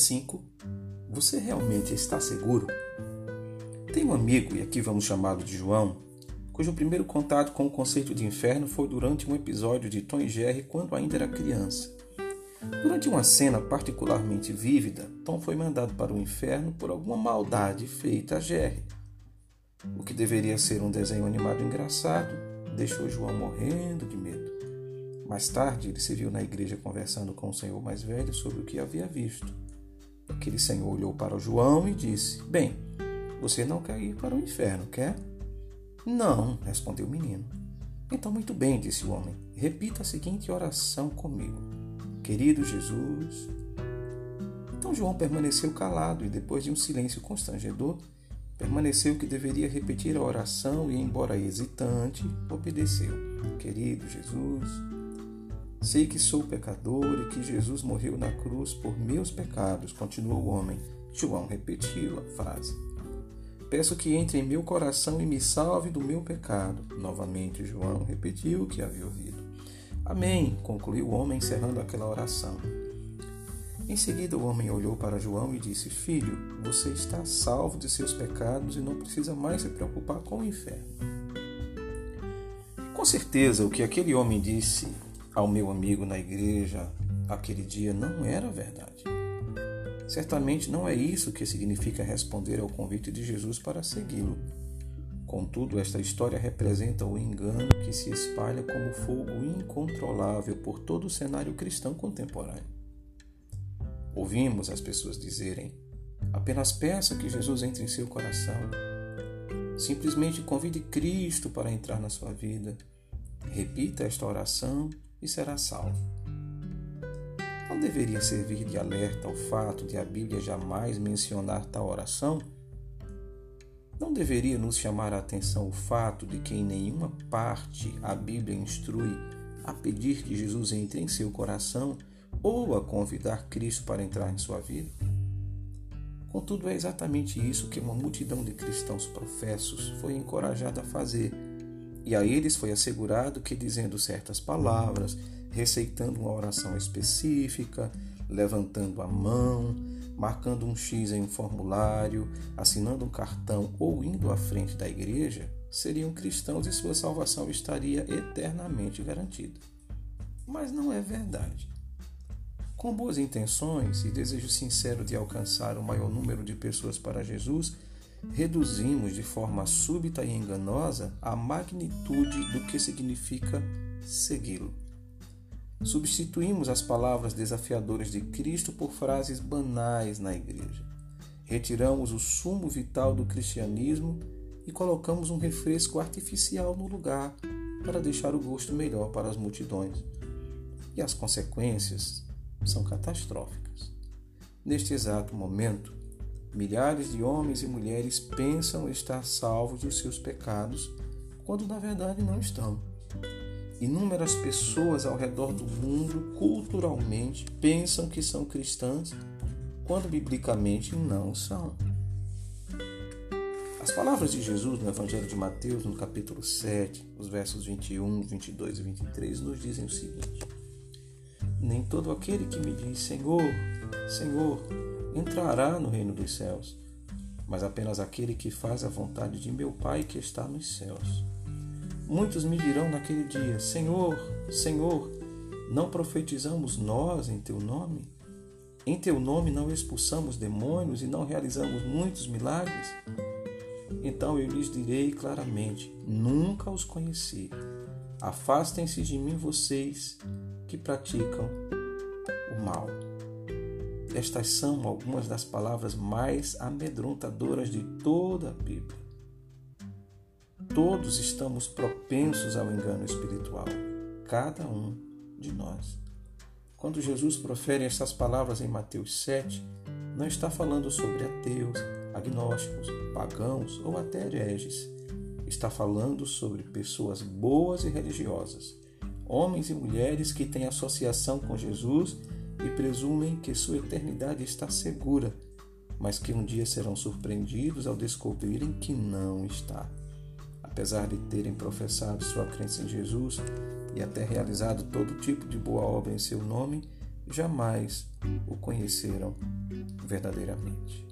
5. Você realmente está seguro? Tem um amigo, e aqui vamos chamá-lo de João, cujo primeiro contato com o conceito de inferno foi durante um episódio de Tom e Jerry quando ainda era criança. Durante uma cena particularmente vívida, Tom foi mandado para o inferno por alguma maldade feita a Jerry. O que deveria ser um desenho animado engraçado deixou João morrendo de medo. Mais tarde, ele se viu na igreja conversando com o senhor mais velho sobre o que havia visto. Aquele senhor olhou para o João e disse: Bem, você não quer ir para o inferno, quer? Não, respondeu o menino. Então, muito bem, disse o homem. Repita a seguinte oração comigo: Querido Jesus. Então João permaneceu calado e, depois de um silêncio constrangedor, permaneceu que deveria repetir a oração e, embora hesitante, obedeceu. Querido Jesus, sei que sou pecador e que Jesus morreu na cruz por meus pecados, continuou o homem. João repetiu a frase. Peço que entre em meu coração e me salve do meu pecado. Novamente, João repetiu o que havia ouvido. Amém, concluiu o homem, encerrando aquela oração. Em seguida, o homem olhou para João e disse: Filho, você está salvo de seus pecados e não precisa mais se preocupar com o inferno. Com certeza, o que aquele homem disse ao meu amigo na igreja aquele dia não era verdade. Certamente não é isso que significa responder ao convite de Jesus para segui-lo. Contudo, esta história representa o engano que se espalha como fogo incontrolável por todo o cenário cristão contemporâneo. Ouvimos as pessoas dizerem: apenas peça que Jesus entre em seu coração. Simplesmente convide Cristo para entrar na sua vida. Repita esta oração e será salvo não deveria servir de alerta ao fato de a Bíblia jamais mencionar tal oração? Não deveria nos chamar a atenção o fato de que em nenhuma parte a Bíblia instrui a pedir que Jesus entre em seu coração ou a convidar Cristo para entrar em sua vida? Contudo, é exatamente isso que uma multidão de cristãos professos foi encorajada a fazer, e a eles foi assegurado que, dizendo certas palavras, receitando uma oração específica, levantando a mão, marcando um X em um formulário, assinando um cartão ou indo à frente da igreja, seriam cristãos e sua salvação estaria eternamente garantida. Mas não é verdade. Com boas intenções e desejo sincero de alcançar o maior número de pessoas para Jesus, reduzimos de forma súbita e enganosa a magnitude do que significa segui-lo. Substituímos as palavras desafiadoras de Cristo por frases banais na igreja. Retiramos o sumo vital do cristianismo e colocamos um refresco artificial no lugar para deixar o gosto melhor para as multidões. E as consequências são catastróficas. Neste exato momento, milhares de homens e mulheres pensam estar salvos dos seus pecados, quando na verdade não estão. Inúmeras pessoas ao redor do mundo, culturalmente, pensam que são cristãs, quando biblicamente não são. As palavras de Jesus no Evangelho de Mateus, no capítulo 7, os versos 21, 22 e 23, nos dizem o seguinte: Nem todo aquele que me diz Senhor, Senhor, entrará no reino dos céus, mas apenas aquele que faz a vontade de meu Pai que está nos céus. Muitos me dirão naquele dia: Senhor, Senhor, não profetizamos nós em teu nome? Em teu nome não expulsamos demônios e não realizamos muitos milagres? Então eu lhes direi claramente: Nunca os conheci. Afastem-se de mim, vocês que praticam o mal. Estas são algumas das palavras mais amedrontadoras de toda a Bíblia. Todos estamos propensos ao engano espiritual, cada um de nós. Quando Jesus profere essas palavras em Mateus 7, não está falando sobre ateus, agnósticos, pagãos ou até hereges. Está falando sobre pessoas boas e religiosas, homens e mulheres que têm associação com Jesus e presumem que sua eternidade está segura, mas que um dia serão surpreendidos ao descobrirem que não está apesar de terem professado sua crença em Jesus e até realizado todo tipo de boa obra em seu nome, jamais o conheceram verdadeiramente.